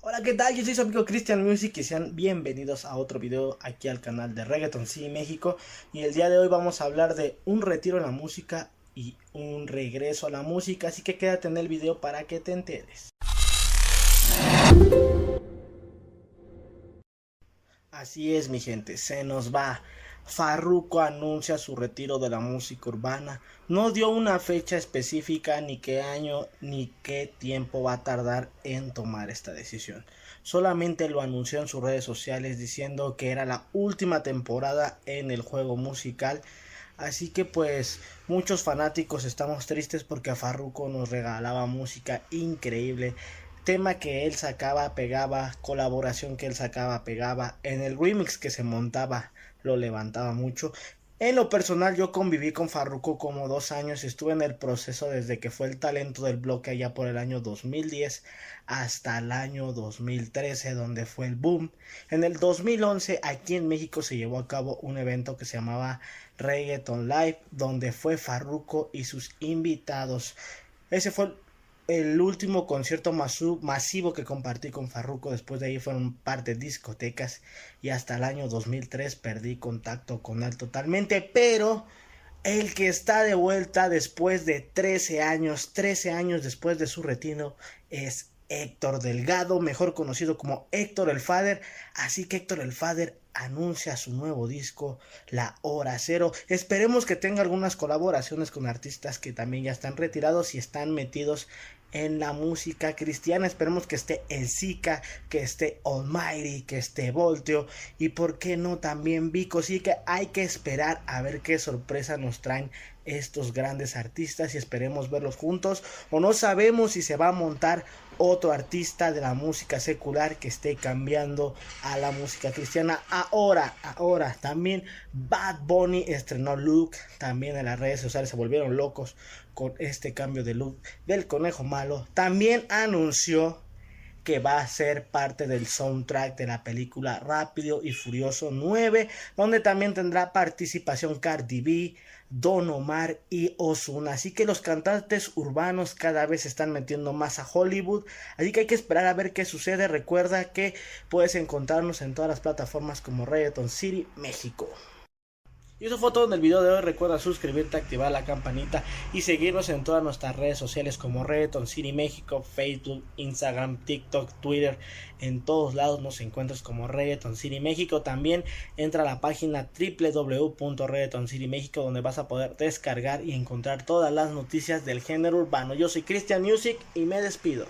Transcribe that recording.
Hola, ¿qué tal? Yo soy su amigo Christian Music y sean bienvenidos a otro video aquí al canal de Reggaeton City México. Y el día de hoy vamos a hablar de un retiro en la música y un regreso a la música, así que quédate en el video para que te enteres. Así es, mi gente, se nos va. Farruko anuncia su retiro de la música urbana. No dio una fecha específica, ni qué año, ni qué tiempo va a tardar en tomar esta decisión. Solamente lo anunció en sus redes sociales diciendo que era la última temporada en el juego musical. Así que pues muchos fanáticos estamos tristes porque a Farruko nos regalaba música increíble tema que él sacaba, pegaba, colaboración que él sacaba, pegaba, en el remix que se montaba, lo levantaba mucho. En lo personal yo conviví con Farruko como dos años, estuve en el proceso desde que fue el talento del bloque allá por el año 2010 hasta el año 2013 donde fue el boom. En el 2011 aquí en México se llevó a cabo un evento que se llamaba Reggaeton Live donde fue Farruko y sus invitados. Ese fue el último concierto masivo que compartí con Farruko. Después de ahí fueron un par de discotecas y hasta el año 2003 perdí contacto con él totalmente. Pero el que está de vuelta después de 13 años, 13 años después de su retiro, es Héctor Delgado, mejor conocido como Héctor el Fader. Así que Héctor el Fader anuncia su nuevo disco, La Hora Cero. Esperemos que tenga algunas colaboraciones con artistas que también ya están retirados y están metidos en la música cristiana. Esperemos que esté El Zika, que esté Almighty, que esté Volteo y por qué no también Vico. Así que hay que esperar a ver qué sorpresa nos traen estos grandes artistas y esperemos verlos juntos o no sabemos si se va a montar otro artista de la música secular que esté cambiando a la música cristiana ahora ahora también Bad Bunny estrenó look también en las redes sociales se volvieron locos con este cambio de look del conejo malo. También anunció que va a ser parte del soundtrack de la película Rápido y Furioso 9, donde también tendrá participación Cardi B, Don Omar y Ozuna. Así que los cantantes urbanos cada vez se están metiendo más a Hollywood. Así que hay que esperar a ver qué sucede. Recuerda que puedes encontrarnos en todas las plataformas como Reggaeton City México. Y eso fue todo en el video de hoy. Recuerda suscribirte, activar la campanita y seguirnos en todas nuestras redes sociales como Reggaeton City México, Facebook, Instagram, TikTok, Twitter. En todos lados nos encuentras como Reggaeton City México. También entra a la página www.reggaeton City México donde vas a poder descargar y encontrar todas las noticias del género urbano. Yo soy Christian Music y me despido.